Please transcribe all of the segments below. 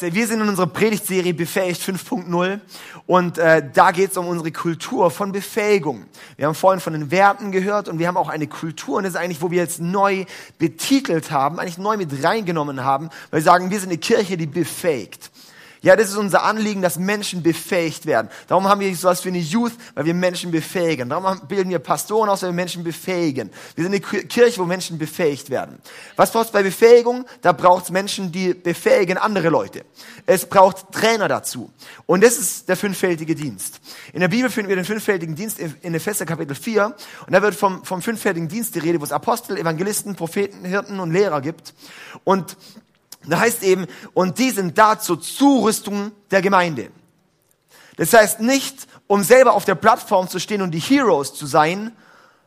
Wir sind in unserer Predigtserie Befähigt 5.0 und äh, da geht es um unsere Kultur von Befähigung. Wir haben vorhin von den Werten gehört und wir haben auch eine Kultur und das ist eigentlich, wo wir jetzt neu betitelt haben, eigentlich neu mit reingenommen haben, weil wir sagen, wir sind eine Kirche, die befähigt. Ja, das ist unser Anliegen, dass Menschen befähigt werden. Darum haben wir sowas wie eine Youth, weil wir Menschen befähigen. Darum bilden wir Pastoren aus, weil wir Menschen befähigen. Wir sind eine Kirche, wo Menschen befähigt werden. Was braucht es bei Befähigung? Da braucht es Menschen, die befähigen andere Leute. Es braucht Trainer dazu. Und das ist der fünffältige Dienst. In der Bibel finden wir den fünffältigen Dienst in Epheser Kapitel 4. Und da wird vom, vom fünffältigen Dienst die Rede, wo es Apostel, Evangelisten, Propheten, Hirten und Lehrer gibt. Und da heißt eben, und die sind da zur Zurüstung der Gemeinde. Das heißt nicht, um selber auf der Plattform zu stehen und die Heroes zu sein,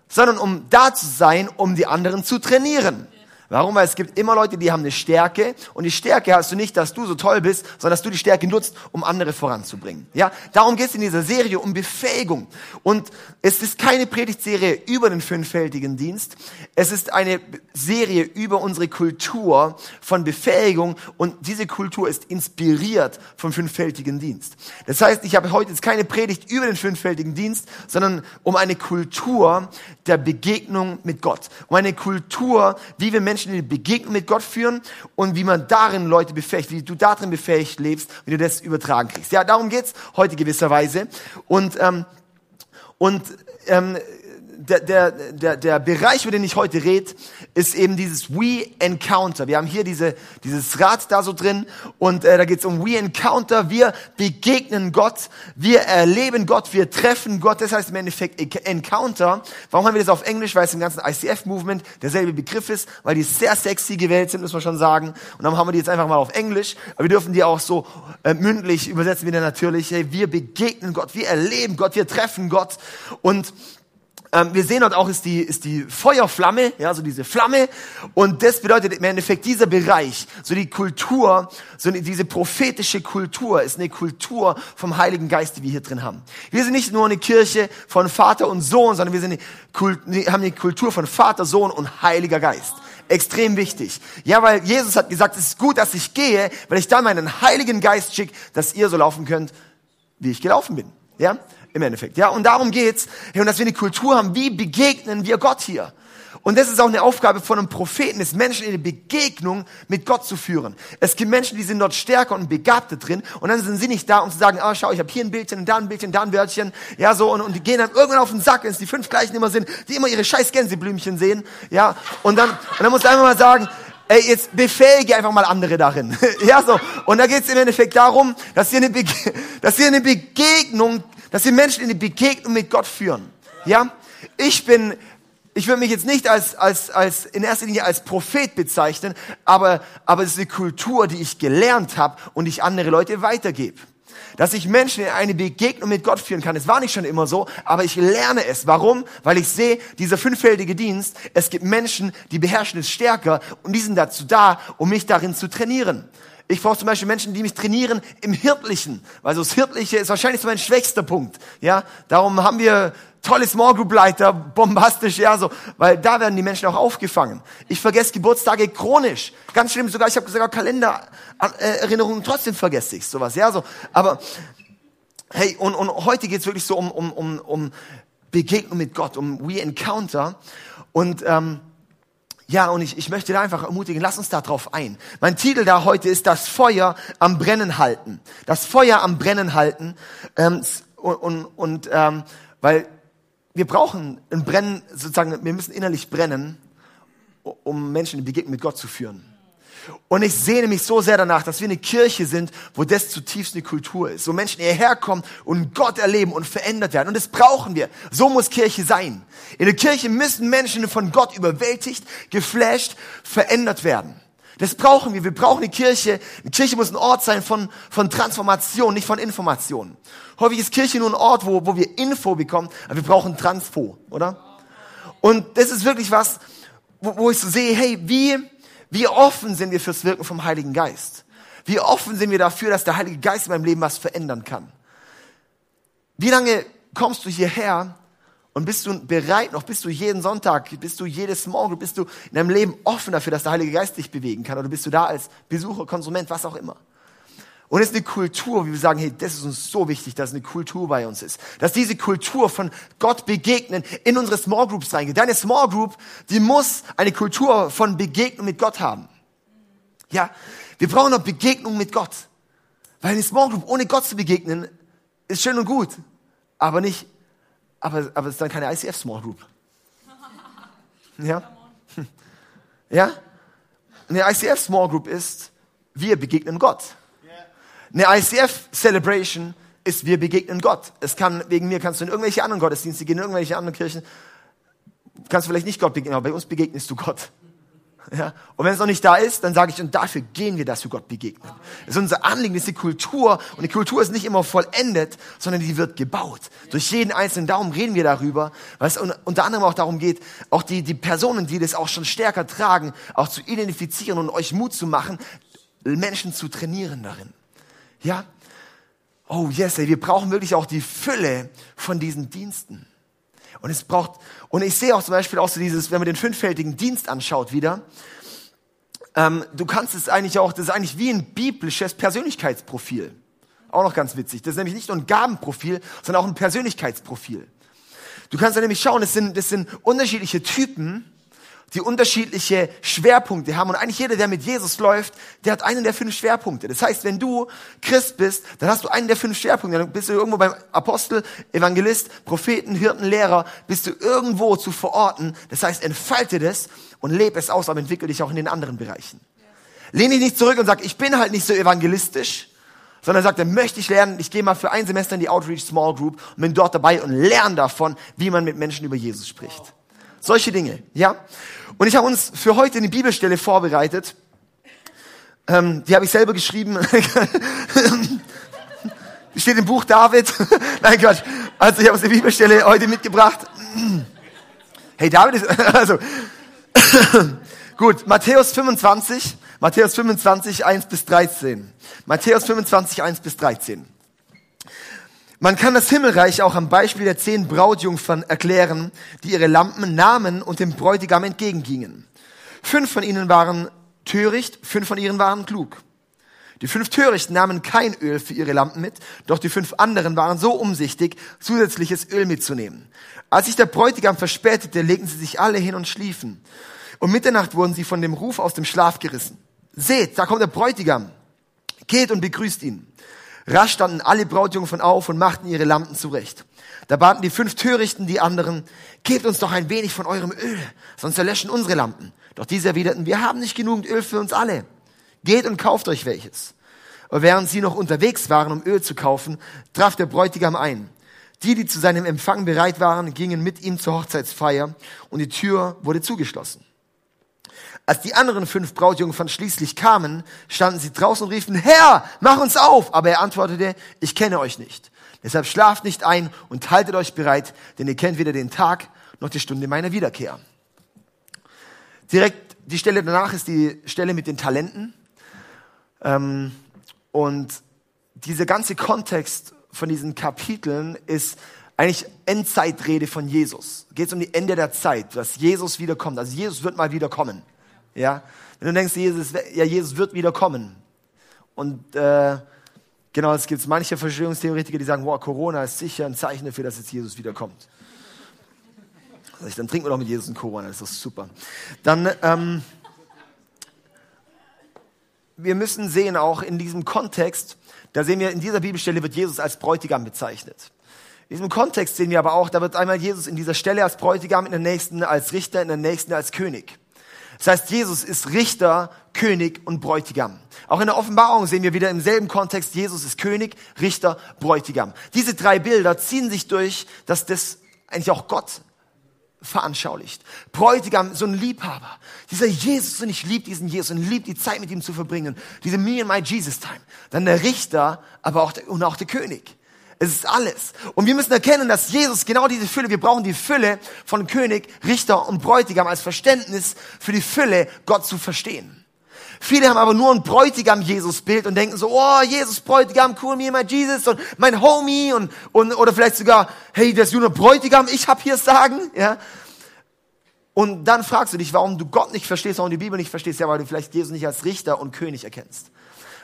sondern um da zu sein, um die anderen zu trainieren. Warum? Weil es gibt immer Leute, die haben eine Stärke und die Stärke hast du nicht, dass du so toll bist, sondern dass du die Stärke nutzt, um andere voranzubringen. Ja, darum geht es in dieser Serie um Befähigung. Und es ist keine Predigtserie über den fünffältigen Dienst. Es ist eine Serie über unsere Kultur von Befähigung und diese Kultur ist inspiriert vom fünffältigen Dienst. Das heißt, ich habe heute jetzt keine Predigt über den fünffältigen Dienst, sondern um eine Kultur der Begegnung mit Gott. Um eine Kultur, wie wir Menschen Menschen in die Begegnung mit Gott führen und wie man darin Leute befähigt, wie du darin befähigt lebst, wie du das übertragen kriegst. Ja, darum geht's heute gewisserweise. Und, ähm, und ähm, der, der, der, der Bereich, über den ich heute rede, ist eben dieses We Encounter. Wir haben hier diese, dieses Rad da so drin und äh, da geht es um We Encounter. Wir begegnen Gott, wir erleben Gott, wir treffen Gott. Das heißt im Endeffekt Encounter. Warum haben wir das auf Englisch? Weil es im ganzen ICF-Movement derselbe Begriff ist, weil die sehr sexy gewählt sind, muss man schon sagen. Und dann haben wir die jetzt einfach mal auf Englisch. Aber wir dürfen die auch so äh, mündlich übersetzen wieder natürlich. Hey, wir begegnen Gott, wir erleben Gott, wir treffen Gott und ähm, wir sehen dort auch ist die, ist die Feuerflamme, ja, so diese Flamme. Und das bedeutet im Endeffekt dieser Bereich, so die Kultur, so diese prophetische Kultur ist eine Kultur vom Heiligen Geist, die wir hier drin haben. Wir sind nicht nur eine Kirche von Vater und Sohn, sondern wir sind eine, haben eine Kultur von Vater, Sohn und Heiliger Geist extrem wichtig. Ja, weil Jesus hat gesagt, es ist gut, dass ich gehe, weil ich dann meinen Heiligen Geist schicke, dass ihr so laufen könnt, wie ich gelaufen bin. Ja, im Endeffekt. Ja, und darum geht's, hey, und dass wir eine Kultur haben, wie begegnen wir Gott hier? Und das ist auch eine Aufgabe von einem Propheten, ist Menschen in die Begegnung mit Gott zu führen. Es gibt Menschen, die sind dort stärker und begabter drin und dann sind sie nicht da, um zu sagen, ah, schau, ich habe hier ein Bildchen da ein Bildchen, da ein Wörtchen, ja, so, und, und die gehen dann irgendwann auf den Sack, wenn es die fünf gleichen immer sind, die immer ihre scheiß Gänseblümchen sehen, ja, und dann, und dann muss einfach mal sagen, ey, jetzt befähige einfach mal andere darin. ja, so. Und da geht es im Endeffekt darum, dass wir eine, Bege dass wir eine Begegnung dass wir Menschen in die Begegnung mit Gott führen. Ja? Ich bin, ich würde mich jetzt nicht als, als, als, in erster Linie als Prophet bezeichnen, aber, aber es ist eine Kultur, die ich gelernt habe und ich andere Leute weitergebe. Dass ich Menschen in eine Begegnung mit Gott führen kann. Es war nicht schon immer so, aber ich lerne es. Warum? Weil ich sehe, dieser fünffältige Dienst, es gibt Menschen, die beherrschen es stärker und die sind dazu da, um mich darin zu trainieren. Ich brauche zum Beispiel Menschen, die mich trainieren im Hirtlichen, weil so das Hirtliche ist wahrscheinlich so mein schwächster Punkt. Ja, darum haben wir tolle Small Group Leiter, bombastisch, ja, so, weil da werden die Menschen auch aufgefangen. Ich vergesse Geburtstage chronisch, ganz schlimm, sogar ich habe sogar Kalendererinnerungen, trotzdem vergesse ich sowas, ja, so. Aber hey, und, und heute geht's wirklich so um, um, um, um Begegnung mit Gott, um We Encounter und ähm, ja, und ich, ich möchte da einfach ermutigen, lass uns da drauf ein. Mein Titel da heute ist das Feuer am Brennen halten. Das Feuer am Brennen halten. Ähm, und und, und ähm, weil wir brauchen ein Brennen, sozusagen, wir müssen innerlich brennen, um Menschen in Begegnung mit Gott zu führen. Und ich sehne mich so sehr danach, dass wir eine Kirche sind, wo das zutiefst eine Kultur ist. Wo Menschen hierher kommen und Gott erleben und verändert werden. Und das brauchen wir. So muss Kirche sein. In der Kirche müssen Menschen von Gott überwältigt, geflasht, verändert werden. Das brauchen wir. Wir brauchen eine Kirche. Eine Kirche muss ein Ort sein von, von Transformation, nicht von Information. Häufig ist Kirche nur ein Ort, wo, wo wir Info bekommen, aber wir brauchen Transfo, oder? Und das ist wirklich was, wo, wo ich so sehe, hey, wie, wie offen sind wir fürs Wirken vom Heiligen Geist? Wie offen sind wir dafür, dass der Heilige Geist in meinem Leben was verändern kann? Wie lange kommst du hierher und bist du bereit noch, bist du jeden Sonntag, bist du jedes Morgen, bist du in deinem Leben offen dafür, dass der Heilige Geist dich bewegen kann oder bist du da als Besucher, Konsument, was auch immer? Und es ist eine Kultur, wie wir sagen, hey, das ist uns so wichtig, dass eine Kultur bei uns ist. Dass diese Kultur von Gott begegnen in unsere Small Groups reingeht. Deine Small Group, die muss eine Kultur von Begegnung mit Gott haben. Ja, wir brauchen noch Begegnung mit Gott. Weil eine Small Group ohne Gott zu begegnen, ist schön und gut. Aber nicht, aber, aber es ist dann keine ICF Small Group. Ja? Ja? Eine ICF Small Group ist, wir begegnen Gott. Eine ICF Celebration ist, wir begegnen Gott. Es kann, wegen mir kannst du in irgendwelche anderen Gottesdienste gehen, in irgendwelche anderen Kirchen. Kannst du vielleicht nicht Gott begegnen, aber bei uns begegnest du Gott. Ja? Und wenn es noch nicht da ist, dann sage ich, und dafür gehen wir, dass wir Gott begegnen. Das ist unser Anliegen, das ist die Kultur. Und die Kultur ist nicht immer vollendet, sondern die wird gebaut. Durch jeden einzelnen Daumen reden wir darüber, weil es unter anderem auch darum geht, auch die, die Personen, die das auch schon stärker tragen, auch zu identifizieren und euch Mut zu machen, Menschen zu trainieren darin. Ja? Oh yes, ey, wir brauchen wirklich auch die Fülle von diesen Diensten. Und es braucht, und ich sehe auch zum Beispiel auch so dieses, wenn man den fünffältigen Dienst anschaut wieder, ähm, du kannst es eigentlich auch, das ist eigentlich wie ein biblisches Persönlichkeitsprofil. Auch noch ganz witzig. Das ist nämlich nicht nur ein Gabenprofil, sondern auch ein Persönlichkeitsprofil. Du kannst da nämlich schauen, das sind, das sind unterschiedliche Typen, die unterschiedliche Schwerpunkte haben. Und eigentlich jeder, der mit Jesus läuft, der hat einen der fünf Schwerpunkte. Das heißt, wenn du Christ bist, dann hast du einen der fünf Schwerpunkte. Dann bist du irgendwo beim Apostel, Evangelist, Propheten, Hirten, Lehrer, bist du irgendwo zu verorten. Das heißt, entfalte das und lebe es aus, aber entwickle dich auch in den anderen Bereichen. Lehne dich nicht zurück und sag, ich bin halt nicht so evangelistisch, sondern sagt, dann möchte ich lernen, ich gehe mal für ein Semester in die Outreach Small Group und bin dort dabei und lerne davon, wie man mit Menschen über Jesus spricht. Solche Dinge, ja. Und ich habe uns für heute eine Bibelstelle vorbereitet. Ähm, die habe ich selber geschrieben. steht im Buch David. Nein, Quatsch. Also ich habe uns eine Bibelstelle heute mitgebracht. hey, David ist, also, gut, Matthäus 25, Matthäus 25, 1 bis 13. Matthäus 25, 1 bis 13. Man kann das Himmelreich auch am Beispiel der zehn Brautjungfern erklären, die ihre Lampen nahmen und dem Bräutigam entgegengingen. Fünf von ihnen waren töricht, fünf von ihnen waren klug. Die fünf Törichten nahmen kein Öl für ihre Lampen mit, doch die fünf anderen waren so umsichtig, zusätzliches Öl mitzunehmen. Als sich der Bräutigam verspätete, legten sie sich alle hin und schliefen. Um Mitternacht wurden sie von dem Ruf aus dem Schlaf gerissen. Seht, da kommt der Bräutigam. Geht und begrüßt ihn. Rasch standen alle Brautjungfern auf und machten ihre Lampen zurecht. Da baten die fünf Törichten die anderen, gebt uns doch ein wenig von eurem Öl, sonst erlöschen unsere Lampen. Doch diese erwiderten, wir haben nicht genug Öl für uns alle. Geht und kauft euch welches. Und während sie noch unterwegs waren, um Öl zu kaufen, traf der Bräutigam ein. Die, die zu seinem Empfang bereit waren, gingen mit ihm zur Hochzeitsfeier und die Tür wurde zugeschlossen. Als die anderen fünf Brautjungfern schließlich kamen, standen sie draußen und riefen, Herr, mach uns auf! Aber er antwortete, ich kenne euch nicht. Deshalb schlaft nicht ein und haltet euch bereit, denn ihr kennt weder den Tag noch die Stunde meiner Wiederkehr. Direkt die Stelle danach ist die Stelle mit den Talenten. Ähm, und dieser ganze Kontext von diesen Kapiteln ist eigentlich Endzeitrede von Jesus. Geht es um die Ende der Zeit, dass Jesus wiederkommt. Also Jesus wird mal wiederkommen. Ja? Wenn du denkst, Jesus, ja, Jesus wird wieder kommen. Und äh, genau, es gibt manche Verschwörungstheoretiker, die sagen, wow, Corona ist sicher ein Zeichen dafür, dass jetzt Jesus wiederkommt. Also dann trinken wir doch mit Jesus ein Corona, das ist doch super. Dann, ähm, wir müssen sehen, auch in diesem Kontext, da sehen wir, in dieser Bibelstelle wird Jesus als Bräutigam bezeichnet. In diesem Kontext sehen wir aber auch, da wird einmal Jesus in dieser Stelle als Bräutigam, in der nächsten als Richter, in der nächsten als König. Das heißt, Jesus ist Richter, König und Bräutigam. Auch in der Offenbarung sehen wir wieder im selben Kontext, Jesus ist König, Richter, Bräutigam. Diese drei Bilder ziehen sich durch, dass das eigentlich auch Gott veranschaulicht. Bräutigam, so ein Liebhaber. Dieser Jesus, und ich liebe diesen Jesus und liebe die Zeit mit ihm zu verbringen. Diese Me and My Jesus Time. Dann der Richter, aber auch der, und auch der König. Es ist alles. Und wir müssen erkennen, dass Jesus genau diese Fülle, wir brauchen die Fülle von König, Richter und Bräutigam als Verständnis für die Fülle, Gott zu verstehen. Viele haben aber nur ein Bräutigam-Jesus-Bild und denken so, oh, Jesus, Bräutigam, cool, me my Jesus und mein Homie und, und oder vielleicht sogar, hey, das nur Bräutigam, ich hab hier Sagen, ja. Und dann fragst du dich, warum du Gott nicht verstehst, warum du die Bibel nicht verstehst, ja, weil du vielleicht Jesus nicht als Richter und König erkennst.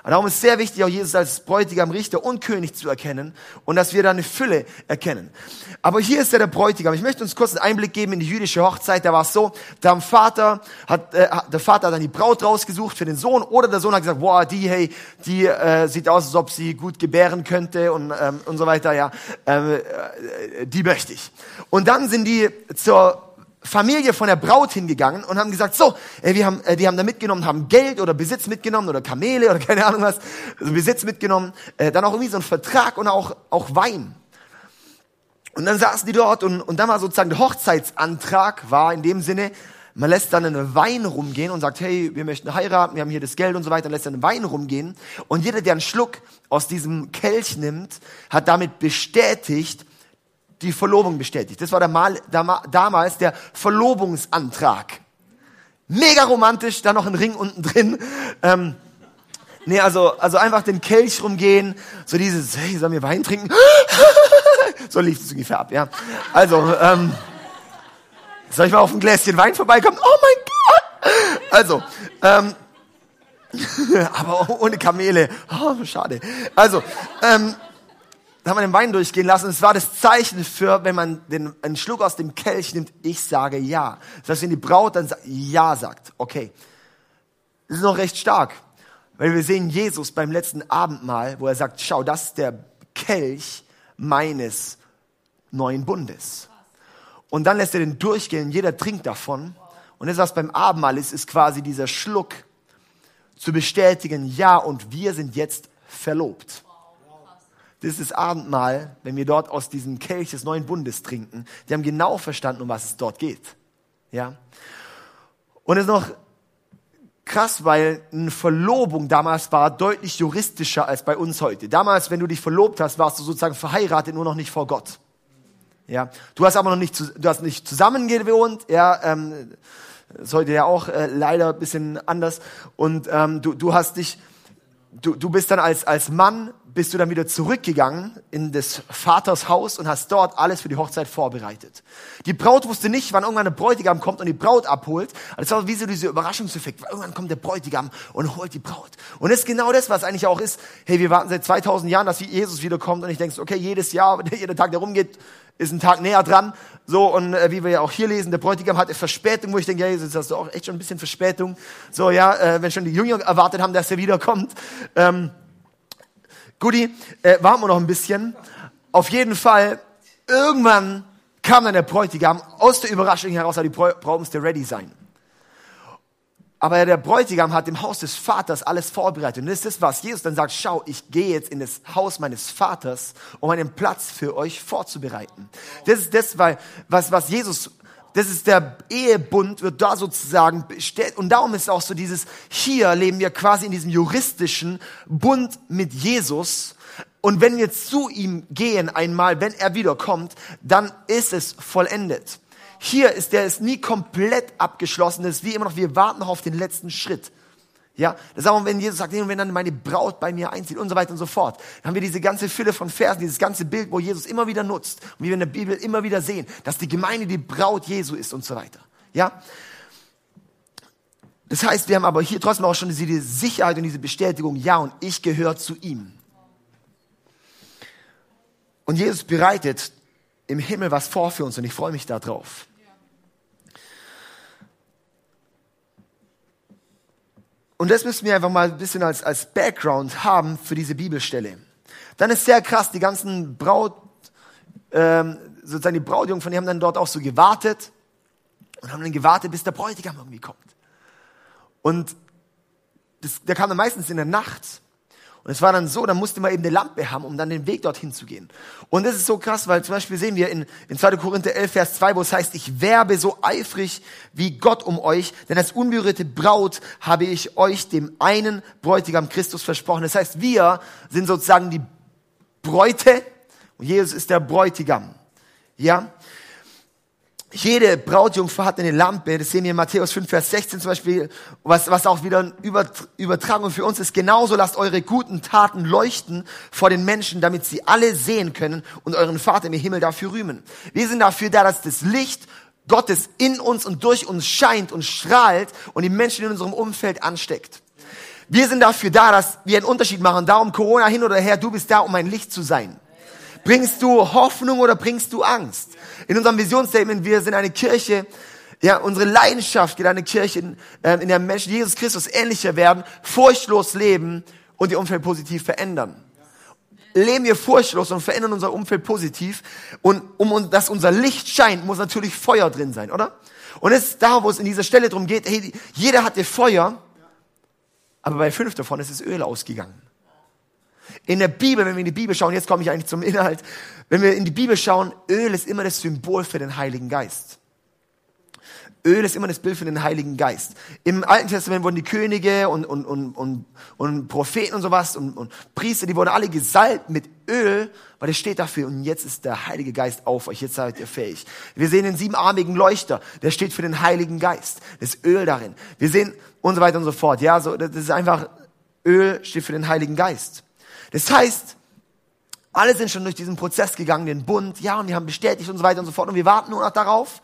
Und darum ist es sehr wichtig, auch Jesus als Bräutigam, Richter und König zu erkennen und dass wir da eine Fülle erkennen. Aber hier ist ja der Bräutigam. Ich möchte uns kurz einen Einblick geben in die jüdische Hochzeit. Da war es so, der Vater hat, äh, der Vater hat dann die Braut rausgesucht für den Sohn oder der Sohn hat gesagt, boah, die, hey, die äh, sieht aus, als ob sie gut gebären könnte und, ähm, und so weiter, ja, ähm, äh, die möchte ich. Und dann sind die zur Familie von der Braut hingegangen und haben gesagt, so, ey, wir haben, äh, die haben da mitgenommen, haben Geld oder Besitz mitgenommen oder Kamele oder keine Ahnung was, also Besitz mitgenommen, äh, dann auch irgendwie so ein Vertrag und auch, auch Wein. Und dann saßen die dort und, und dann war sozusagen der Hochzeitsantrag, war in dem Sinne, man lässt dann einen Wein rumgehen und sagt, hey, wir möchten heiraten, wir haben hier das Geld und so weiter, lässt dann einen Wein rumgehen. Und jeder, der einen Schluck aus diesem Kelch nimmt, hat damit bestätigt, die Verlobung bestätigt. Das war der Mal, der, damals der Verlobungsantrag. Mega romantisch, da noch ein Ring unten drin. Ähm, nee, also, also einfach den Kelch rumgehen, so dieses, hey, sollen wir Wein trinken? so lief es ungefähr ab, ja. Also, ähm, soll ich mal auf ein Gläschen Wein vorbeikommen? Oh mein Gott! Also, ähm, aber ohne Kamele. Oh, schade. Also, ähm, da haben wir den Wein durchgehen lassen. Es war das Zeichen für, wenn man den, einen Schluck aus dem Kelch nimmt, ich sage ja. Das heißt, wenn die Braut dann ja sagt, okay. Das ist noch recht stark. Weil wir sehen Jesus beim letzten Abendmahl, wo er sagt, schau, das ist der Kelch meines neuen Bundes. Und dann lässt er den durchgehen, jeder trinkt davon. Und das, was beim Abendmahl ist, ist quasi dieser Schluck zu bestätigen, ja, und wir sind jetzt verlobt. Das ist das Abendmahl, wenn wir dort aus diesem Kelch des neuen Bundes trinken. Die haben genau verstanden, um was es dort geht. Ja. Und es ist noch krass, weil eine Verlobung damals war deutlich juristischer als bei uns heute. Damals, wenn du dich verlobt hast, warst du sozusagen verheiratet, nur noch nicht vor Gott. Ja. Du hast aber noch nicht, du hast nicht zusammen gewohnt, ja, ähm, ist heute ja auch äh, leider ein bisschen anders. Und ähm, du, du hast dich, du, du bist dann als, als Mann bist du dann wieder zurückgegangen in des Vaters Haus und hast dort alles für die Hochzeit vorbereitet. Die Braut wusste nicht, wann irgendwann der Bräutigam kommt und die Braut abholt. Das war wie so dieser Überraschungseffekt. Irgendwann kommt der Bräutigam und holt die Braut. Und das ist genau das, was eigentlich auch ist. Hey, wir warten seit 2000 Jahren, dass Jesus wiederkommt und ich denke, okay, jedes Jahr, jeder Tag, der rumgeht, ist ein Tag näher dran. So, und äh, wie wir ja auch hier lesen, der Bräutigam hatte Verspätung, wo ich denke, ja, Jesus, hast du auch echt schon ein bisschen Verspätung. So, ja, äh, wenn schon die Jünger erwartet haben, dass er wiederkommt. Ähm, Guti, äh, warten wir noch ein bisschen. Auf jeden Fall, irgendwann kam dann der Bräutigam aus der Überraschung heraus, die Braut musste ready sein. Aber der Bräutigam hat im Haus des Vaters alles vorbereitet. Und das ist das, was Jesus dann sagt, schau, ich gehe jetzt in das Haus meines Vaters, um einen Platz für euch vorzubereiten. Das ist das, was, was Jesus das ist der Ehebund, wird da sozusagen bestellt. Und darum ist auch so dieses, hier leben wir quasi in diesem juristischen Bund mit Jesus. Und wenn wir zu ihm gehen einmal, wenn er wiederkommt, dann ist es vollendet. Hier ist der ist nie komplett abgeschlossen. Das ist wie immer noch, wir warten noch auf den letzten Schritt. Ja, das ist auch, wenn Jesus sagt, wenn dann meine Braut bei mir einzieht und so weiter und so fort. Dann haben wir diese ganze Fülle von Versen, dieses ganze Bild, wo Jesus immer wieder nutzt und wie wir in der Bibel immer wieder sehen, dass die Gemeinde die Braut Jesu ist und so weiter. Ja, das heißt, wir haben aber hier trotzdem auch schon diese Sicherheit und diese Bestätigung, ja, und ich gehöre zu ihm. Und Jesus bereitet im Himmel was vor für uns und ich freue mich darauf. Und das müssen wir einfach mal ein bisschen als, als Background haben für diese Bibelstelle. Dann ist sehr krass, die ganzen Braut, ähm, sozusagen die Brautjungen von die haben dann dort auch so gewartet und haben dann gewartet, bis der Bräutigam irgendwie kommt. Und das, der kam dann meistens in der Nacht und es war dann so, da musste man eben eine Lampe haben, um dann den Weg dorthin zu gehen. Und das ist so krass, weil zum Beispiel sehen wir in, in 2. Korinther 11, Vers 2, wo es heißt, ich werbe so eifrig wie Gott um euch, denn als unberührte Braut habe ich euch dem einen Bräutigam Christus versprochen. Das heißt, wir sind sozusagen die Bräute und Jesus ist der Bräutigam. Ja? Jede Brautjungfer hat eine Lampe, das sehen wir in Matthäus 5, Vers 16 zum Beispiel, was, was auch wieder eine Übertragung für uns ist. Genauso lasst eure guten Taten leuchten vor den Menschen, damit sie alle sehen können und euren Vater im Himmel dafür rühmen. Wir sind dafür da, dass das Licht Gottes in uns und durch uns scheint und strahlt und die Menschen in unserem Umfeld ansteckt. Wir sind dafür da, dass wir einen Unterschied machen. Darum Corona hin oder her, du bist da, um ein Licht zu sein. Bringst du Hoffnung oder bringst du Angst? In unserem Visionsstatement, wir sind eine Kirche, ja, unsere Leidenschaft geht eine Kirche, in, äh, in der Menschen Jesus Christus ähnlicher werden, furchtlos leben und ihr Umfeld positiv verändern. Leben wir furchtlos und verändern unser Umfeld positiv. Und um dass unser Licht scheint, muss natürlich Feuer drin sein, oder? Und es ist da, wo es in dieser Stelle drum geht, hey, jeder hatte Feuer, aber bei fünf davon ist das Öl ausgegangen. In der Bibel, wenn wir in die Bibel schauen, jetzt komme ich eigentlich zum Inhalt, wenn wir in die Bibel schauen, Öl ist immer das Symbol für den Heiligen Geist. Öl ist immer das Bild für den Heiligen Geist. Im Alten Testament wurden die Könige und, und, und, und, und Propheten und sowas und, und Priester, die wurden alle gesalbt mit Öl, weil es steht dafür, und jetzt ist der Heilige Geist auf euch, jetzt seid ihr fähig. Wir sehen den siebenarmigen Leuchter, der steht für den Heiligen Geist, das Öl darin. Wir sehen und so weiter und so fort. Ja, so, das ist einfach, Öl steht für den Heiligen Geist. Das heißt, alle sind schon durch diesen Prozess gegangen, den Bund, ja, und wir haben bestätigt und so weiter und so fort, und wir warten nur noch darauf,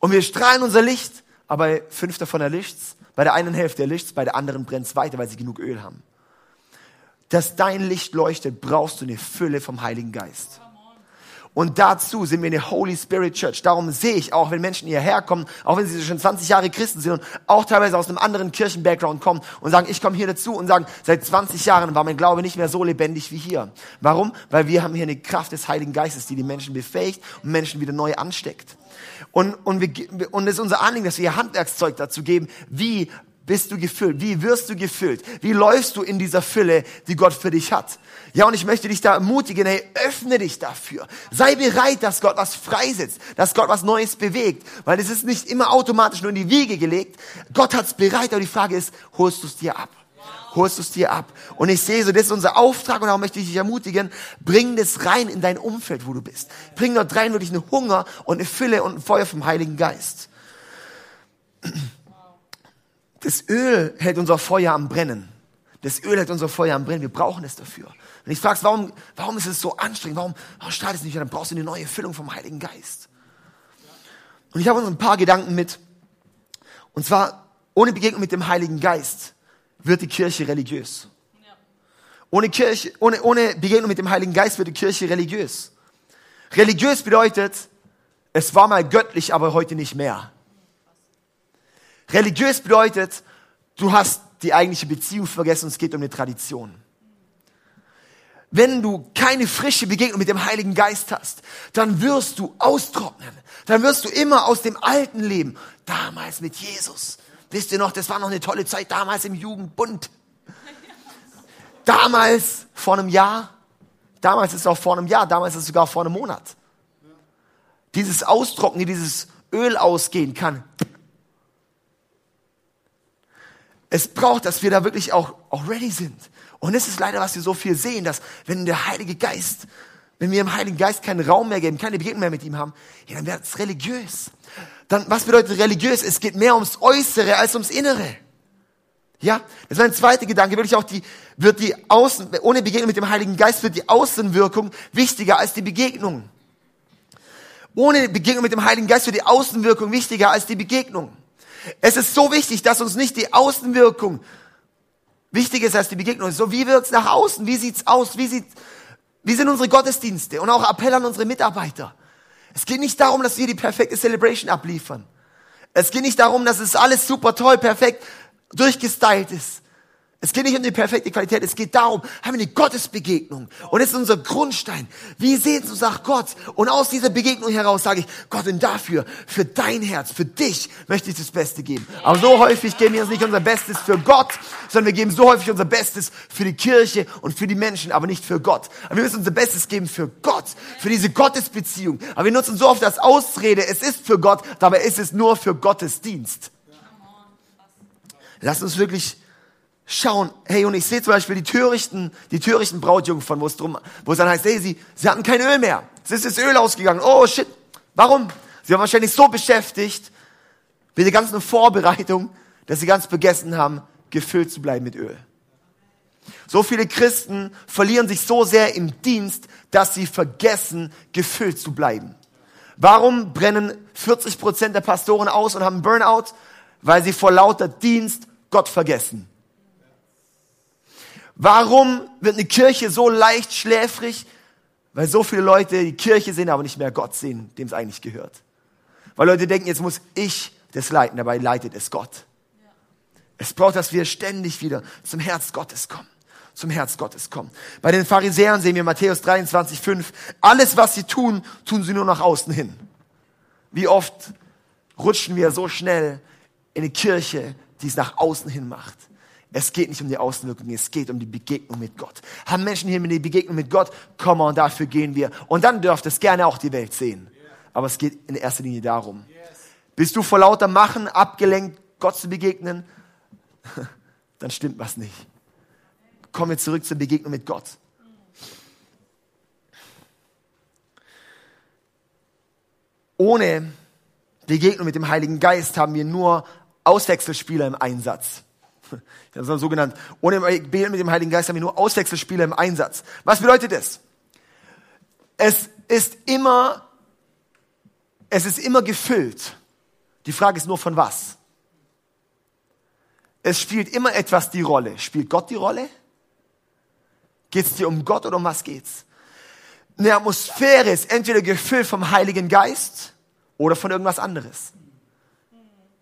und wir strahlen unser Licht, aber fünf davon erlischt's, bei der einen Hälfte erlischt's, bei der anderen brennt's weiter, weil sie genug Öl haben. Dass dein Licht leuchtet, brauchst du eine Fülle vom Heiligen Geist. Und dazu sind wir eine Holy Spirit Church. Darum sehe ich auch, wenn Menschen hierher kommen, auch wenn sie schon 20 Jahre Christen sind und auch teilweise aus einem anderen Kirchen-Background kommen und sagen, ich komme hier dazu und sagen, seit 20 Jahren war mein Glaube nicht mehr so lebendig wie hier. Warum? Weil wir haben hier eine Kraft des Heiligen Geistes, die die Menschen befähigt und Menschen wieder neu ansteckt. Und, und, wir, und es ist unser Anliegen, dass wir Handwerkszeug dazu geben, wie bist du gefüllt? Wie wirst du gefüllt? Wie läufst du in dieser Fülle, die Gott für dich hat? Ja, und ich möchte dich da ermutigen, hey, öffne dich dafür. Sei bereit, dass Gott was freisetzt, dass Gott was Neues bewegt, weil es ist nicht immer automatisch nur in die Wiege gelegt. Gott hat's bereit, aber die Frage ist, holst du es dir ab? holst du es dir ab. Und ich sehe so, das ist unser Auftrag und darum möchte ich dich ermutigen, bring das rein in dein Umfeld, wo du bist. Bring dort rein wirklich einen Hunger und eine Fülle und ein Feuer vom Heiligen Geist. Das Öl hält unser Feuer am Brennen. Das Öl hält unser Feuer am Brennen. Wir brauchen es dafür. Wenn ich fragst, warum, warum ist es so anstrengend? Warum, warum strahlt es nicht? Dann brauchst du eine neue Füllung vom Heiligen Geist. Und ich habe uns ein paar Gedanken mit. Und zwar, ohne Begegnung mit dem Heiligen Geist wird die Kirche religiös. Ohne, Kirche, ohne, ohne Begegnung mit dem Heiligen Geist wird die Kirche religiös. Religiös bedeutet, es war mal göttlich, aber heute nicht mehr. Religiös bedeutet, du hast die eigentliche Beziehung vergessen und es geht um eine Tradition. Wenn du keine frische Begegnung mit dem Heiligen Geist hast, dann wirst du austrocknen. Dann wirst du immer aus dem alten Leben, damals mit Jesus, Wisst ihr noch, das war noch eine tolle Zeit damals im Jugendbund. Damals, vor einem Jahr, damals ist es auch vor einem Jahr, damals ist es sogar vor einem Monat. Dieses Austrocknen, dieses Öl ausgehen kann. Es braucht, dass wir da wirklich auch, auch ready sind. Und es ist leider, was wir so viel sehen, dass wenn der Heilige Geist, wenn wir im Heiligen Geist keinen Raum mehr geben, keine Begegnung mehr mit ihm haben, ja, dann wird es religiös dann was bedeutet religiös? Es geht mehr ums Äußere als ums Innere. Ja, das ist mein zweiter Gedanke. Wirklich auch die, wird die Außen, ohne Begegnung mit dem Heiligen Geist wird die Außenwirkung wichtiger als die Begegnung. Ohne Begegnung mit dem Heiligen Geist wird die Außenwirkung wichtiger als die Begegnung. Es ist so wichtig, dass uns nicht die Außenwirkung wichtiger ist als die Begegnung. So, wie wirkt's nach außen? Wie sieht's aus? Wie sieht, wie sind unsere Gottesdienste? Und auch Appell an unsere Mitarbeiter. Es geht nicht darum, dass wir die perfekte Celebration abliefern. Es geht nicht darum, dass es alles super toll, perfekt durchgestylt ist. Es geht nicht um die perfekte Qualität, es geht darum, haben wir eine Gottesbegegnung. Und das ist unser Grundstein. Wie sehen uns nach Gott? Und aus dieser Begegnung heraus sage ich, Gott, und dafür, für dein Herz, für dich möchte ich das Beste geben. Aber so häufig geben wir uns nicht unser Bestes für Gott, sondern wir geben so häufig unser Bestes für die Kirche und für die Menschen, aber nicht für Gott. Aber wir müssen unser Bestes geben für Gott, für diese Gottesbeziehung. Aber wir nutzen so oft das Ausrede, es ist für Gott, dabei ist es nur für Gottes Dienst. Lass uns wirklich schauen, hey, und ich sehe zum Beispiel die törichten, die törichten Brautjungfern, wo es drum, wo es dann heißt, hey, sie, sie hatten kein Öl mehr. Es ist das Öl ausgegangen. Oh shit. Warum? Sie waren wahrscheinlich so beschäftigt mit der ganzen Vorbereitung, dass sie ganz vergessen haben, gefüllt zu bleiben mit Öl. So viele Christen verlieren sich so sehr im Dienst, dass sie vergessen, gefüllt zu bleiben. Warum brennen 40 Prozent der Pastoren aus und haben Burnout? Weil sie vor lauter Dienst Gott vergessen. Warum wird eine Kirche so leicht schläfrig? Weil so viele Leute die Kirche sehen, aber nicht mehr Gott sehen, dem es eigentlich gehört. Weil Leute denken, jetzt muss ich das leiten, dabei leitet es Gott. Es braucht, dass wir ständig wieder zum Herz Gottes kommen. Zum Herz Gottes kommen. Bei den Pharisäern sehen wir Matthäus 23, 5. Alles, was sie tun, tun sie nur nach außen hin. Wie oft rutschen wir so schnell in eine Kirche, die es nach außen hin macht. Es geht nicht um die Außenwirkung, es geht um die Begegnung mit Gott. Haben Menschen hier mit die Begegnung mit Gott? Komm und dafür gehen wir. Und dann dürft es gerne auch die Welt sehen. Aber es geht in erster Linie darum. Bist du vor lauter Machen abgelenkt, Gott zu begegnen? Dann stimmt was nicht. Kommen wir zurück zur Begegnung mit Gott. Ohne Begegnung mit dem Heiligen Geist haben wir nur Auswechselspieler im Einsatz. Das ist so genannt. Ohne Begegnung mit dem Heiligen Geist haben wir nur Auswechselspieler im Einsatz. Was bedeutet das? Es ist immer, es ist immer gefüllt. Die Frage ist nur von was. Es spielt immer etwas die Rolle. Spielt Gott die Rolle? Geht es dir um Gott oder um was geht's? Eine Atmosphäre ist entweder gefüllt vom Heiligen Geist oder von irgendwas anderes.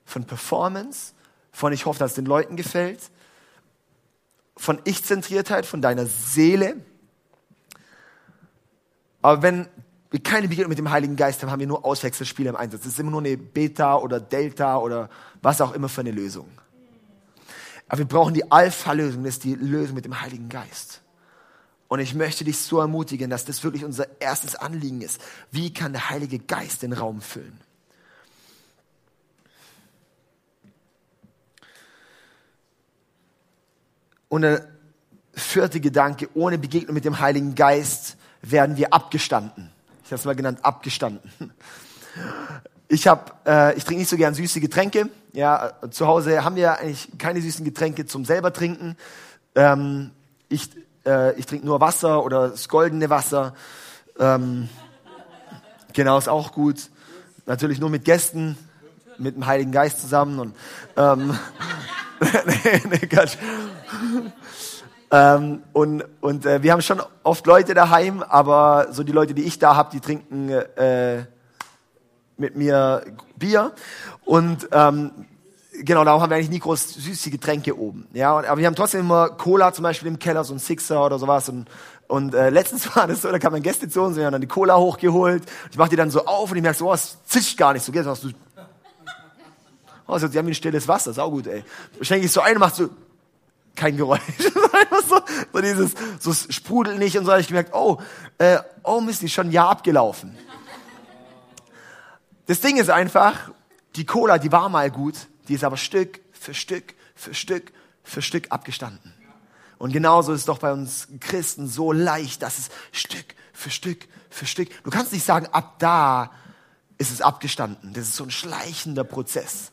Von Performance, von ich hoffe, dass es den Leuten gefällt, von Ich-Zentriertheit, von deiner Seele. Aber wenn wir keine Begegnung mit dem Heiligen Geist haben, haben wir nur Auswechselspiele im Einsatz. Das ist immer nur eine Beta oder Delta oder was auch immer für eine Lösung. Aber wir brauchen die Alpha-Lösung, das ist die Lösung mit dem Heiligen Geist. Und ich möchte dich so ermutigen, dass das wirklich unser erstes Anliegen ist. Wie kann der Heilige Geist den Raum füllen? Und der vierte Gedanke, ohne Begegnung mit dem Heiligen Geist werden wir abgestanden. Ich habe es mal genannt, abgestanden. Ich habe, äh, ich trinke nicht so gern süße Getränke. Ja, zu Hause haben wir eigentlich keine süßen Getränke zum selber trinken. Ähm, ich äh, ich trinke nur Wasser oder das goldene Wasser. Ähm, genau, ist auch gut. Natürlich nur mit Gästen, mit dem Heiligen Geist zusammen und ähm, nee, nee, Quatsch. Ähm, und und äh, wir haben schon oft Leute daheim, aber so die Leute, die ich da habe, die trinken äh, mit mir Bier. Und ähm, genau, darum haben wir eigentlich nie groß süße Getränke oben. Ja, und, aber wir haben trotzdem immer Cola zum Beispiel im Keller, so ein Sixer oder sowas. Und, und äh, letztens war das so, da kam ein Gäste zu uns, wir haben dann die Cola hochgeholt. Ich mach die dann so auf und ich merke so, oh, es zischt gar nicht so. Gell? Oh, so, haben wie ein stilles Wasser, sau gut, ey. Schenke ich so ein und mach so, kein Geräusch. so, so dieses, so sprudelt nicht und so. habe ich gemerkt, oh, äh, oh Mist, ist schon ein Jahr abgelaufen. Das Ding ist einfach, die Cola, die war mal gut, die ist aber Stück für Stück für Stück für Stück abgestanden. Und genauso ist es doch bei uns Christen so leicht, dass es Stück für Stück für Stück, du kannst nicht sagen, ab da ist es abgestanden. Das ist so ein schleichender Prozess.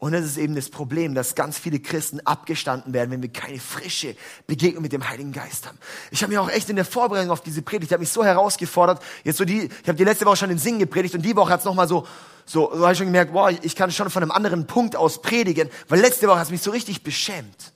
Und das ist eben das Problem, dass ganz viele Christen abgestanden werden, wenn wir keine frische Begegnung mit dem Heiligen Geist haben. Ich habe mich auch echt in der Vorbereitung auf diese Predigt, ich habe mich so herausgefordert. Jetzt so die, ich habe die letzte Woche schon den Singen gepredigt und die Woche hat es nochmal so, so, so habe ich schon gemerkt, boah, ich kann schon von einem anderen Punkt aus predigen, weil letzte Woche hat es mich so richtig beschämt.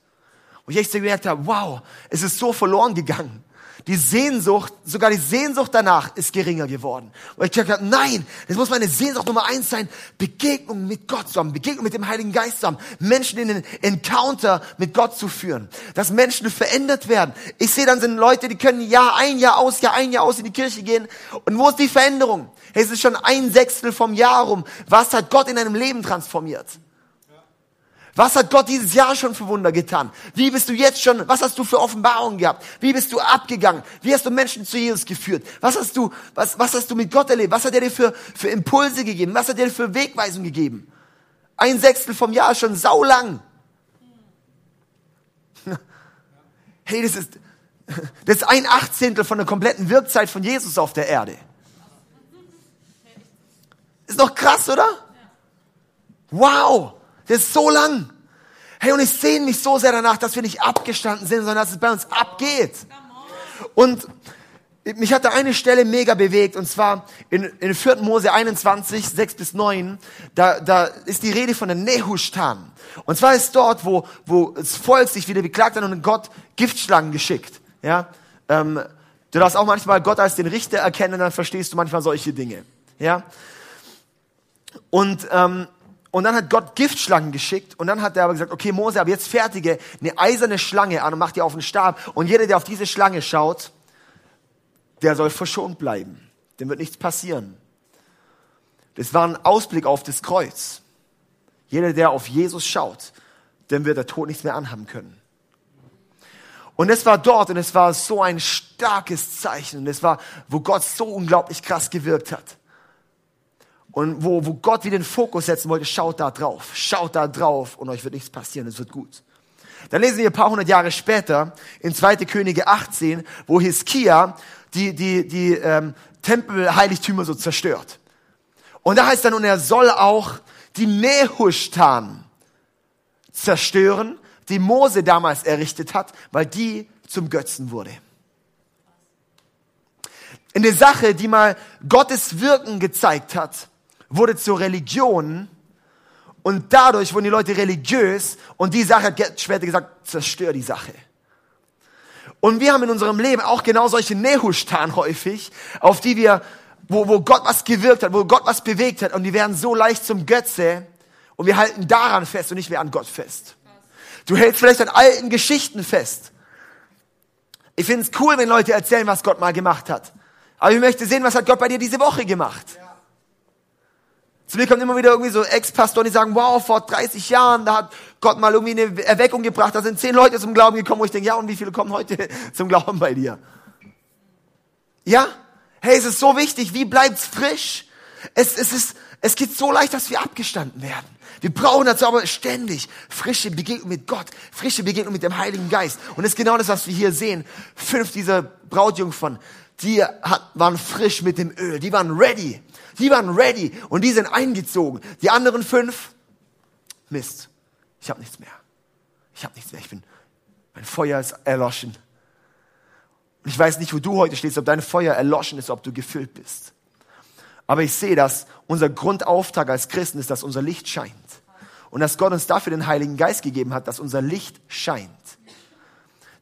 Und ich echt so gemerkt habe, wow, es ist so verloren gegangen. Die Sehnsucht, sogar die Sehnsucht danach ist geringer geworden. Und ich gesagt habe, nein, das muss meine Sehnsucht Nummer eins sein, Begegnung mit Gott zu haben, Begegnung mit dem Heiligen Geist zu haben, Menschen in den Encounter mit Gott zu führen, dass Menschen verändert werden. Ich sehe dann sind Leute, die können Jahr ein, Jahr aus, Jahr ein, Jahr aus in die Kirche gehen. Und wo ist die Veränderung? Hey, es ist schon ein Sechstel vom Jahr rum. Was hat Gott in deinem Leben transformiert? Was hat Gott dieses Jahr schon für Wunder getan? Wie bist du jetzt schon, was hast du für Offenbarungen gehabt? Wie bist du abgegangen? Wie hast du Menschen zu Jesus geführt? Was hast du, was, was hast du mit Gott erlebt? Was hat er dir für, für Impulse gegeben? Was hat er dir für Wegweisung gegeben? Ein Sechstel vom Jahr ist schon saulang. Hey, das ist, das ist ein Achtzehntel von der kompletten Wirkzeit von Jesus auf der Erde. Ist doch krass, oder? Wow! Das ist so lang. Hey, und ich sehne mich so sehr danach, dass wir nicht abgestanden sind, sondern dass es bei uns abgeht. Und mich hat da eine Stelle mega bewegt, und zwar in, in 4. Mose 21, 6 bis 9, da, da ist die Rede von der Nehushtan. Und zwar ist dort, wo, wo das Volk sich wieder beklagt hat und Gott Giftschlangen geschickt. Ja, ähm, du darfst auch manchmal Gott als den Richter erkennen, dann verstehst du manchmal solche Dinge. Ja, und ähm, und dann hat Gott Giftschlangen geschickt und dann hat er aber gesagt, okay Mose, aber jetzt fertige eine eiserne Schlange an und mach die auf den Stab und jeder, der auf diese Schlange schaut, der soll verschont bleiben. Dem wird nichts passieren. Das war ein Ausblick auf das Kreuz. Jeder, der auf Jesus schaut, dem wird der Tod nichts mehr anhaben können. Und es war dort und es war so ein starkes Zeichen und es war, wo Gott so unglaublich krass gewirkt hat. Und wo, wo Gott wieder den Fokus setzen wollte, schaut da drauf, schaut da drauf und euch wird nichts passieren, es wird gut. Dann lesen wir ein paar hundert Jahre später in 2. Könige 18, wo Hiskia die, die, die ähm, Tempelheiligtümer so zerstört. Und da heißt dann, und er soll auch die Nehushtan zerstören, die Mose damals errichtet hat, weil die zum Götzen wurde. Eine Sache, die mal Gottes Wirken gezeigt hat, wurde zur Religion und dadurch wurden die Leute religiös und die Sache hat später gesagt, zerstör die Sache. Und wir haben in unserem Leben auch genau solche Nehushtan häufig, auf die wir, wo, wo Gott was gewirkt hat, wo Gott was bewegt hat und die werden so leicht zum Götze und wir halten daran fest und nicht mehr an Gott fest. Du hältst vielleicht an alten Geschichten fest. Ich finde es cool, wenn Leute erzählen, was Gott mal gemacht hat. Aber ich möchte sehen, was hat Gott bei dir diese Woche gemacht. Zu mir kommen immer wieder irgendwie so Ex-Pastoren, die sagen, wow, vor 30 Jahren, da hat Gott mal irgendwie eine Erweckung gebracht, da sind zehn Leute zum Glauben gekommen, wo ich denke, ja, und wie viele kommen heute zum Glauben bei dir? Ja? Hey, es ist so wichtig, wie bleibt's frisch? Es, es ist, es geht so leicht, dass wir abgestanden werden. Wir brauchen dazu aber ständig frische Begegnung mit Gott, frische Begegnung mit dem Heiligen Geist. Und das ist genau das, was wir hier sehen. Fünf dieser Brautjungfern, die hat, waren frisch mit dem Öl, die waren ready. Die waren ready und die sind eingezogen. Die anderen fünf, Mist, ich habe nichts mehr. Ich habe nichts mehr. Ich bin, mein Feuer ist erloschen. Und ich weiß nicht, wo du heute stehst, ob dein Feuer erloschen ist, ob du gefüllt bist. Aber ich sehe, dass unser Grundauftrag als Christen ist, dass unser Licht scheint. Und dass Gott uns dafür den Heiligen Geist gegeben hat, dass unser Licht scheint.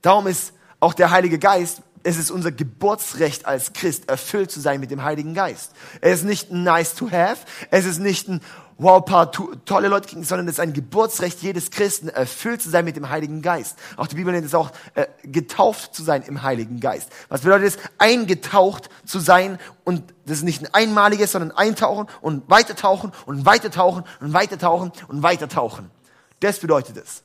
Darum ist auch der Heilige Geist es ist unser Geburtsrecht als Christ, erfüllt zu sein mit dem Heiligen Geist. Es ist nicht ein nice to have, es ist nicht ein wow, paar tolle Leute kriegen, sondern es ist ein Geburtsrecht jedes Christen, erfüllt zu sein mit dem Heiligen Geist. Auch die Bibel nennt es auch, äh, getauft zu sein im Heiligen Geist. Was bedeutet es? Eingetaucht zu sein und das ist nicht ein einmaliges, sondern eintauchen und weitertauchen und weitertauchen und weitertauchen und weitertauchen. Das bedeutet es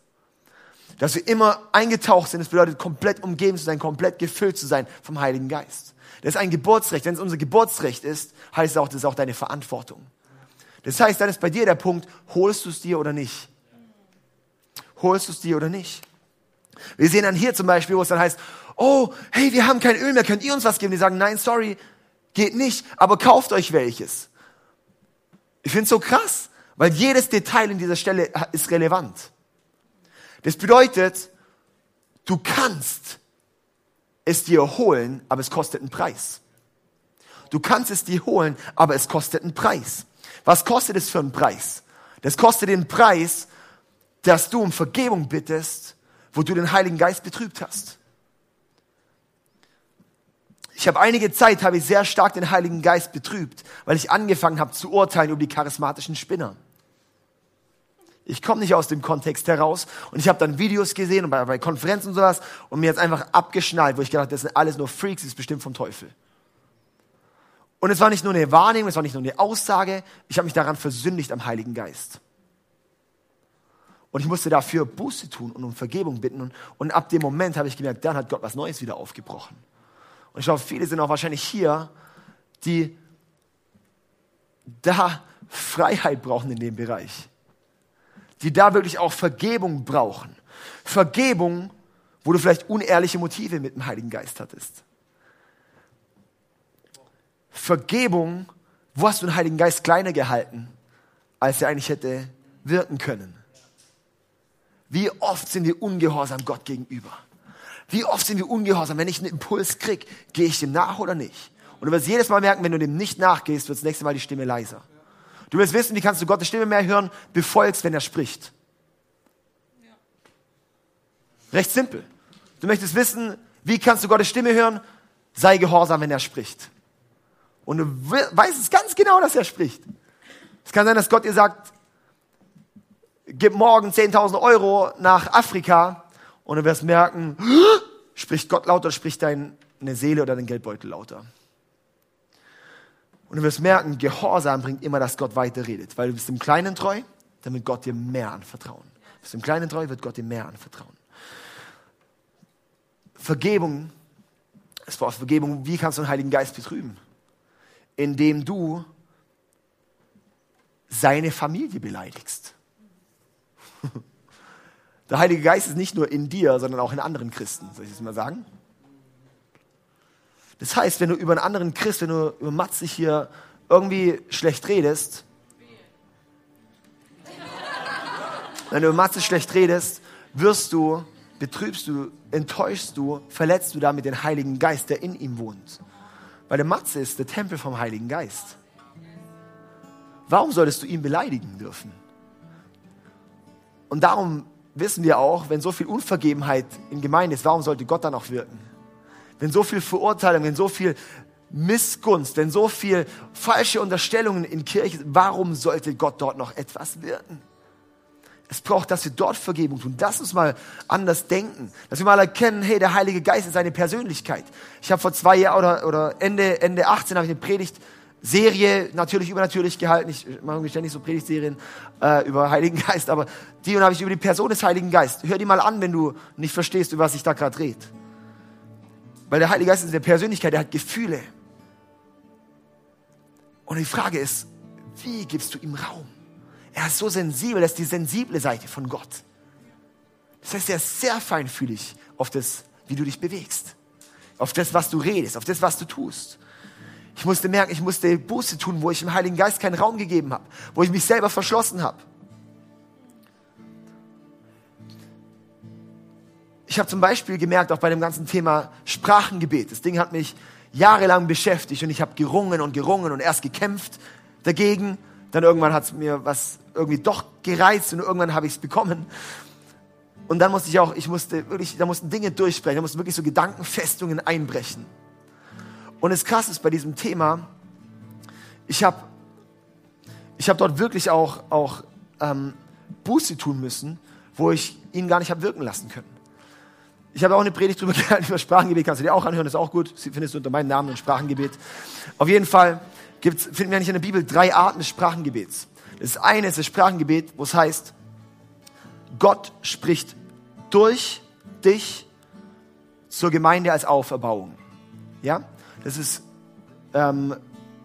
dass wir immer eingetaucht sind. Das bedeutet, komplett umgeben zu sein, komplett gefüllt zu sein vom Heiligen Geist. Das ist ein Geburtsrecht. Wenn es unser Geburtsrecht ist, heißt es auch, das ist auch deine Verantwortung. Das heißt, dann ist bei dir der Punkt, holst du es dir oder nicht? Holst du es dir oder nicht? Wir sehen dann hier zum Beispiel, wo es dann heißt, oh, hey, wir haben kein Öl mehr, könnt ihr uns was geben? Die sagen, nein, sorry, geht nicht, aber kauft euch welches. Ich finde es so krass, weil jedes Detail in dieser Stelle ist relevant. Das bedeutet, du kannst es dir holen, aber es kostet einen Preis. Du kannst es dir holen, aber es kostet einen Preis. Was kostet es für einen Preis? Das kostet den Preis, dass du um Vergebung bittest, wo du den Heiligen Geist betrübt hast. Ich habe einige Zeit habe ich sehr stark den Heiligen Geist betrübt, weil ich angefangen habe zu urteilen über die charismatischen Spinner. Ich komme nicht aus dem Kontext heraus. Und ich habe dann Videos gesehen und bei, bei Konferenzen und sowas und mir jetzt einfach abgeschnallt, wo ich gedacht, das sind alles nur Freaks, das ist bestimmt vom Teufel. Und es war nicht nur eine Wahrnehmung, es war nicht nur eine Aussage, ich habe mich daran versündigt am Heiligen Geist. Und ich musste dafür Buße tun und um Vergebung bitten. Und, und ab dem Moment habe ich gemerkt, dann hat Gott was Neues wieder aufgebrochen. Und ich glaube, viele sind auch wahrscheinlich hier, die da Freiheit brauchen in dem Bereich die da wirklich auch Vergebung brauchen. Vergebung, wo du vielleicht unehrliche Motive mit dem Heiligen Geist hattest. Vergebung, wo hast du den Heiligen Geist kleiner gehalten, als er eigentlich hätte wirken können. Wie oft sind wir ungehorsam Gott gegenüber? Wie oft sind wir ungehorsam? Wenn ich einen Impuls krieg, gehe ich dem nach oder nicht? Und du wirst jedes Mal merken, wenn du dem nicht nachgehst, wird das nächste Mal die Stimme leiser. Du wirst wissen, wie kannst du Gottes Stimme mehr hören? Befolgst, wenn er spricht. Recht simpel. Du möchtest wissen, wie kannst du Gottes Stimme hören? Sei gehorsam, wenn er spricht. Und du weißt es ganz genau, dass er spricht. Es kann sein, dass Gott dir sagt, gib morgen 10.000 Euro nach Afrika und du wirst merken, spricht Gott lauter, spricht deine Seele oder dein Geldbeutel lauter. Und du wirst merken, Gehorsam bringt immer, dass Gott weiterredet, weil du bist im Kleinen treu, damit Gott dir mehr anvertrauen. Du bist im Kleinen treu, wird Gott dir mehr anvertrauen. Vergebung, es braucht Vergebung, wie kannst du den Heiligen Geist betrüben? Indem du seine Familie beleidigst. Der Heilige Geist ist nicht nur in dir, sondern auch in anderen Christen. Soll ich das mal sagen? Das heißt, wenn du über einen anderen Christ, wenn du über Matze hier irgendwie schlecht redest, wenn du über Matze schlecht redest, wirst du, betrübst du, enttäuschst du, verletzt du damit den Heiligen Geist, der in ihm wohnt. Weil der Matze ist der Tempel vom Heiligen Geist. Warum solltest du ihn beleidigen dürfen? Und darum wissen wir auch, wenn so viel Unvergebenheit in Gemeinde ist, warum sollte Gott dann auch wirken? Wenn so viel Verurteilung, wenn so viel Missgunst, wenn so viel falsche Unterstellungen in Kirche, warum sollte Gott dort noch etwas wirken? Es braucht, dass wir dort Vergebung tun. Lass uns mal anders denken. Dass wir mal erkennen, hey, der Heilige Geist ist eine Persönlichkeit. Ich habe vor zwei Jahren oder, oder Ende, Ende 18 habe ich eine Predigt Serie natürlich übernatürlich gehalten. Ich mache ständig so Predigtserien äh, über Heiligen Geist, aber die und habe ich über die Person des Heiligen Geist. Hör die mal an, wenn du nicht verstehst, über was sich da gerade dreht. Weil der Heilige Geist ist eine Persönlichkeit, der hat Gefühle. Und die Frage ist, wie gibst du ihm Raum? Er ist so sensibel, das ist die sensible Seite von Gott. Das heißt, er ist sehr feinfühlig auf das, wie du dich bewegst, auf das, was du redest, auf das, was du tust. Ich musste merken, ich musste Buße tun, wo ich dem Heiligen Geist keinen Raum gegeben habe, wo ich mich selber verschlossen habe. Ich habe zum Beispiel gemerkt, auch bei dem ganzen Thema Sprachengebet, das Ding hat mich jahrelang beschäftigt und ich habe gerungen und gerungen und erst gekämpft dagegen. Dann irgendwann hat es mir was irgendwie doch gereizt und irgendwann habe ich es bekommen. Und dann musste ich auch, ich musste wirklich, da mussten Dinge durchsprechen, da mussten wirklich so Gedankenfestungen einbrechen. Und das Krasse ist bei diesem Thema, ich habe ich hab dort wirklich auch, auch ähm, Buße tun müssen, wo ich ihn gar nicht habe wirken lassen können. Ich habe auch eine Predigt drüber gehalten, über Sprachengebet, kannst du dir auch anhören, ist auch gut, findest du unter meinem Namen ein Sprachengebet. Auf jeden Fall gibt's, finden wir nicht in der Bibel drei Arten des Sprachengebets. Das eine ist das Sprachengebet, wo es heißt, Gott spricht durch dich zur Gemeinde als Auferbauung. Ja? Das ist ähm,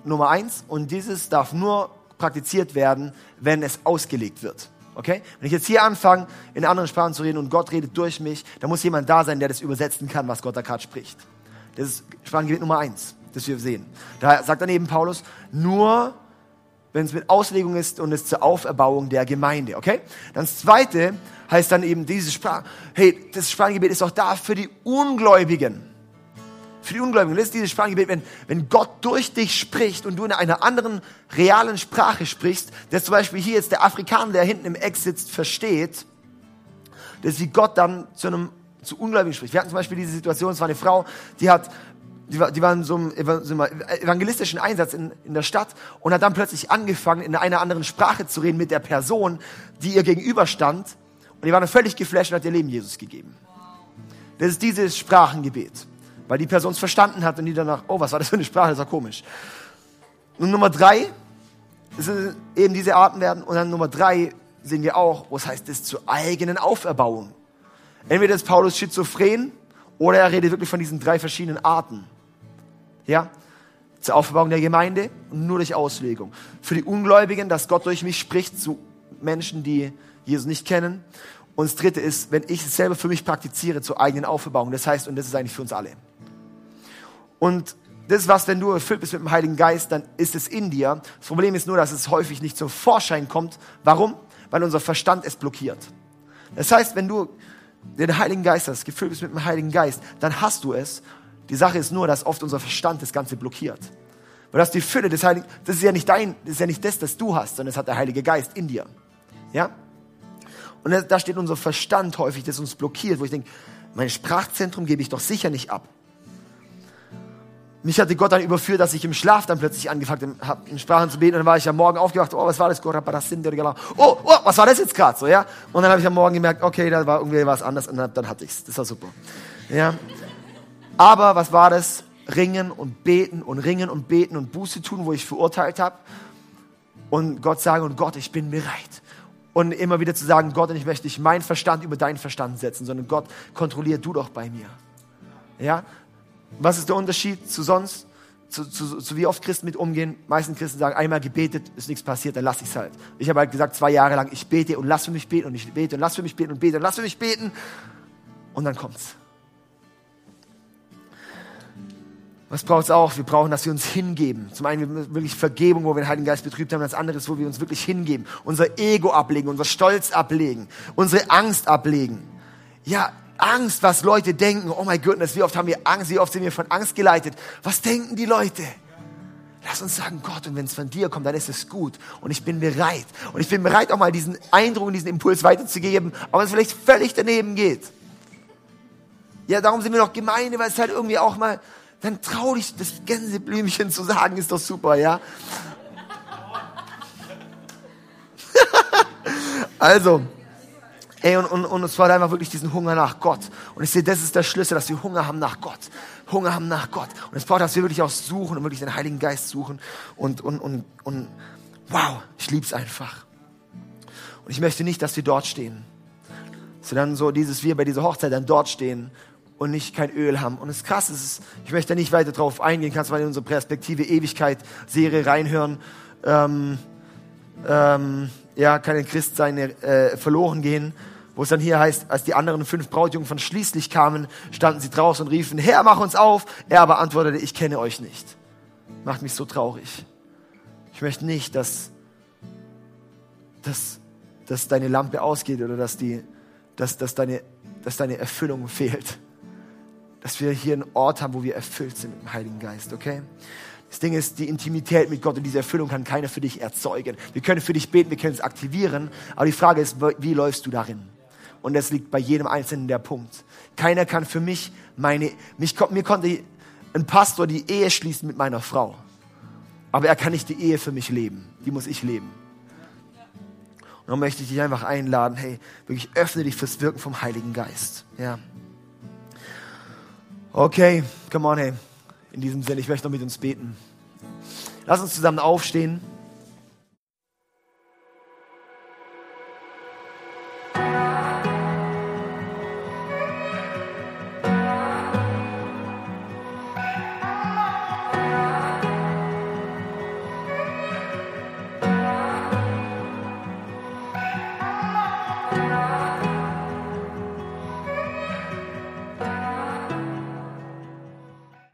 Nummer eins und dieses darf nur praktiziert werden, wenn es ausgelegt wird. Okay? Wenn ich jetzt hier anfange, in anderen Sprachen zu reden und Gott redet durch mich, dann muss jemand da sein, der das übersetzen kann, was Gott da gerade spricht. Das ist Sprachengebet Nummer eins, das wir sehen. Da sagt dann eben Paulus, nur wenn es mit Auslegung ist und es zur Auferbauung der Gemeinde. Okay? Dann das zweite heißt dann eben dieses Sprach, hey, das Sprachengebet ist auch da für die Ungläubigen für die Ungläubigen. Das ist dieses Sprachengebet, wenn, wenn Gott durch dich spricht und du in einer anderen realen Sprache sprichst, dass zum Beispiel hier jetzt der Afrikaner, der hinten im Eck sitzt, versteht, dass wie Gott dann zu einem zu Ungläubigen spricht. Wir hatten zum Beispiel diese Situation, es war eine Frau, die hat die war, die war in so einem evangelistischen Einsatz in, in der Stadt und hat dann plötzlich angefangen, in einer anderen Sprache zu reden mit der Person, die ihr gegenüberstand. Und die war dann völlig geflasht und hat ihr Leben Jesus gegeben. Das ist dieses Sprachengebet weil die Person es verstanden hat und die danach, oh, was war das für eine Sprache, das war komisch. Und Nummer drei, sind eben diese Arten werden. Und dann Nummer drei sehen wir auch, wo es heißt, das zur eigenen Auferbauung. Entweder ist Paulus schizophren oder er redet wirklich von diesen drei verschiedenen Arten. Ja? Zur Auferbauung der Gemeinde und nur durch Auslegung. Für die Ungläubigen, dass Gott durch mich spricht zu Menschen, die Jesus nicht kennen. Und das dritte ist, wenn ich es selber für mich praktiziere zur eigenen Auferbauung. Das heißt, und das ist eigentlich für uns alle. Und das, was, wenn du erfüllt bist mit dem Heiligen Geist, dann ist es in dir. Das Problem ist nur, dass es häufig nicht zum Vorschein kommt. Warum? Weil unser Verstand es blockiert. Das heißt, wenn du den Heiligen Geist hast, gefüllt bist mit dem Heiligen Geist, dann hast du es. Die Sache ist nur, dass oft unser Verstand das Ganze blockiert. Weil das die Fülle des Heiligen, das ist ja nicht dein, das ist ja nicht das, das du hast, sondern es hat der Heilige Geist in dir. Ja? Und da steht unser Verstand häufig, das uns blockiert, wo ich denke, mein Sprachzentrum gebe ich doch sicher nicht ab. Mich hatte Gott dann überführt, dass ich im Schlaf dann plötzlich angefangen habe, in Sprachen zu beten. Und dann war ich am Morgen aufgewacht, oh, was war das? Oh, oh, was war das jetzt gerade so, ja? Und dann habe ich am Morgen gemerkt, okay, da war irgendwie was anderes und dann, dann hatte ich's. Das war super. Ja. Aber was war das? Ringen und beten und ringen und beten und Buße tun, wo ich verurteilt habe. Und Gott sagen, und Gott, ich bin bereit. Und immer wieder zu sagen, Gott, ich möchte nicht meinen Verstand über deinen Verstand setzen, sondern Gott, kontrollier du doch bei mir. Ja? Was ist der Unterschied zu sonst? Zu, zu, zu wie oft Christen mit umgehen. Meisten Christen sagen, einmal gebetet, ist nichts passiert, dann lass ich es halt. Ich habe halt gesagt, zwei Jahre lang, ich bete und lass für mich beten und ich bete und lass für mich beten und bete und lass für mich beten. Und dann kommt's. Was braucht es auch? Wir brauchen, dass wir uns hingeben. Zum einen wirklich Vergebung, wo wir den Heiligen Geist betrübt haben. Das andere ist, wo wir uns wirklich hingeben. Unser Ego ablegen, unser Stolz ablegen, unsere Angst ablegen. Ja, Angst, was Leute denken. Oh mein Gott, wie oft haben wir Angst, wie oft sind wir von Angst geleitet. Was denken die Leute? Lass uns sagen, Gott, und wenn es von dir kommt, dann ist es gut. Und ich bin bereit. Und ich bin bereit, auch mal diesen Eindruck, diesen Impuls weiterzugeben, auch wenn es vielleicht völlig daneben geht. Ja, darum sind wir noch Gemeinde, weil es halt irgendwie auch mal dann trau dich, das Gänseblümchen zu sagen, ist doch super, ja? also, ey, und, und, und es war einfach wirklich diesen Hunger nach Gott. Und ich sehe, das ist der Schlüssel, dass wir Hunger haben nach Gott. Hunger haben nach Gott. Und es braucht, dass wir wirklich auch suchen und wirklich den Heiligen Geist suchen. Und, und, und, und wow, ich lieb's einfach. Und ich möchte nicht, dass wir dort stehen. Dass dann so dieses, wir bei dieser Hochzeit dann dort stehen und nicht kein Öl haben. Und das Krasse ist, ich möchte da nicht weiter drauf eingehen, kannst mal in unsere Perspektive Ewigkeit-Serie reinhören. Ähm, ähm, ja, kann ein Christ sein, äh, verloren gehen, wo es dann hier heißt, als die anderen fünf Brautjungen schließlich kamen, standen sie draußen und riefen, Herr, mach uns auf. Er aber antwortete, ich kenne euch nicht. Macht mich so traurig. Ich möchte nicht, dass, dass, dass deine Lampe ausgeht oder dass, die, dass, dass, deine, dass deine Erfüllung fehlt dass wir hier einen Ort haben, wo wir erfüllt sind mit dem Heiligen Geist, okay? Das Ding ist, die Intimität mit Gott und diese Erfüllung kann keiner für dich erzeugen. Wir können für dich beten, wir können es aktivieren, aber die Frage ist, wie läufst du darin? Und das liegt bei jedem Einzelnen der Punkt. Keiner kann für mich meine, mich, mir konnte ein Pastor die Ehe schließen mit meiner Frau. Aber er kann nicht die Ehe für mich leben. Die muss ich leben. Und dann möchte ich dich einfach einladen, hey, wirklich öffne dich fürs Wirken vom Heiligen Geist. Ja. Okay, come on, hey. In diesem Sinne, ich möchte noch mit uns beten. Lass uns zusammen aufstehen.